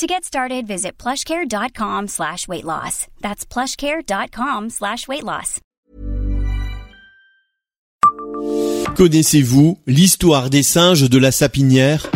To get started, visit plushcare.com slash weight loss. That's plushcare.com slash weight loss. Connaissez-vous l'histoire des singes de la sapinière?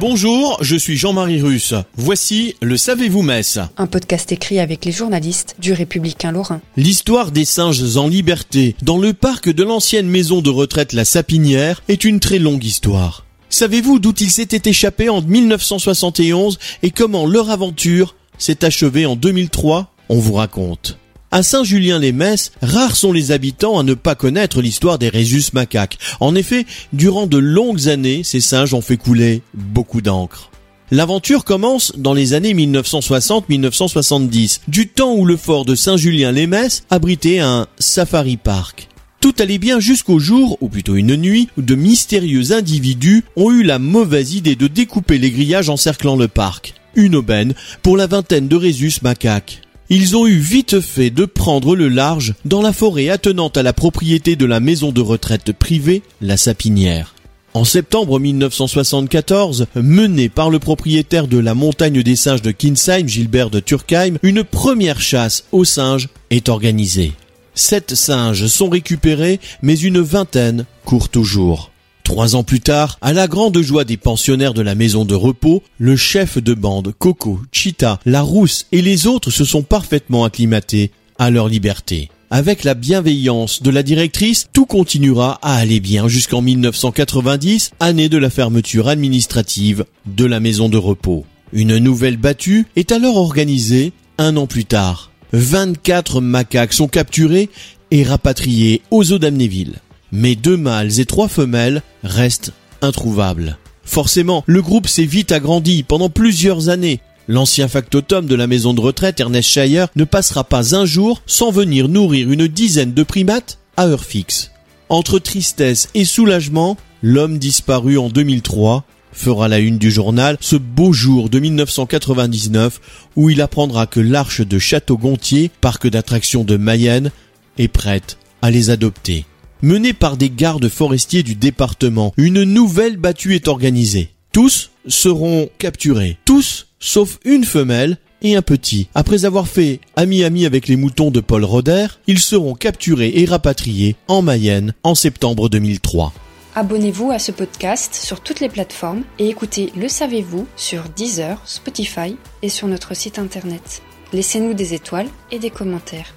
Bonjour, je suis Jean-Marie Russe. Voici le Savez-vous Metz Un podcast écrit avec les journalistes du Républicain Lorrain. L'histoire des singes en liberté dans le parc de l'ancienne maison de retraite La Sapinière est une très longue histoire. Savez-vous d'où ils s'étaient échappés en 1971 et comment leur aventure s'est achevée en 2003 On vous raconte. À Saint-Julien-les-Messes, rares sont les habitants à ne pas connaître l'histoire des Rhésus macaques. En effet, durant de longues années, ces singes ont fait couler beaucoup d'encre. L'aventure commence dans les années 1960-1970, du temps où le fort de Saint-Julien-les-Messes abritait un safari park. Tout allait bien jusqu'au jour, ou plutôt une nuit, où de mystérieux individus ont eu la mauvaise idée de découper les grillages encerclant le parc. Une aubaine pour la vingtaine de Rhésus macaques ils ont eu vite fait de prendre le large dans la forêt attenante à la propriété de la maison de retraite privée, la Sapinière. En septembre 1974, menée par le propriétaire de la montagne des singes de Kinsheim, Gilbert de Turkheim, une première chasse aux singes est organisée. Sept singes sont récupérés, mais une vingtaine courent toujours. Trois ans plus tard, à la grande joie des pensionnaires de la maison de repos, le chef de bande, Coco, Chita, la Rousse et les autres se sont parfaitement acclimatés à leur liberté. Avec la bienveillance de la directrice, tout continuera à aller bien jusqu'en 1990, année de la fermeture administrative de la maison de repos. Une nouvelle battue est alors organisée un an plus tard. 24 macaques sont capturés et rapatriés aux eaux d'Amnéville mais deux mâles et trois femelles restent introuvables. Forcément, le groupe s'est vite agrandi pendant plusieurs années. L'ancien factotum de la maison de retraite Ernest Shire ne passera pas un jour sans venir nourrir une dizaine de primates à heure fixe. Entre tristesse et soulagement, l'homme disparu en 2003 fera la une du journal ce beau jour de 1999 où il apprendra que l'arche de Château-Gontier, parc d'attractions de Mayenne, est prête à les adopter. Menée par des gardes forestiers du département, une nouvelle battue est organisée. Tous seront capturés. Tous, sauf une femelle et un petit. Après avoir fait ami-ami avec les moutons de Paul Roder, ils seront capturés et rapatriés en Mayenne en septembre 2003. Abonnez-vous à ce podcast sur toutes les plateformes et écoutez Le Savez-vous sur Deezer, Spotify et sur notre site internet. Laissez-nous des étoiles et des commentaires.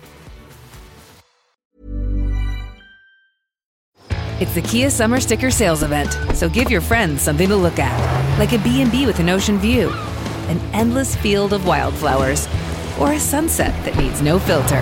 It's the Kia Summer Sticker Sales Event, so give your friends something to look at, like a B&B with an ocean view, an endless field of wildflowers, or a sunset that needs no filter.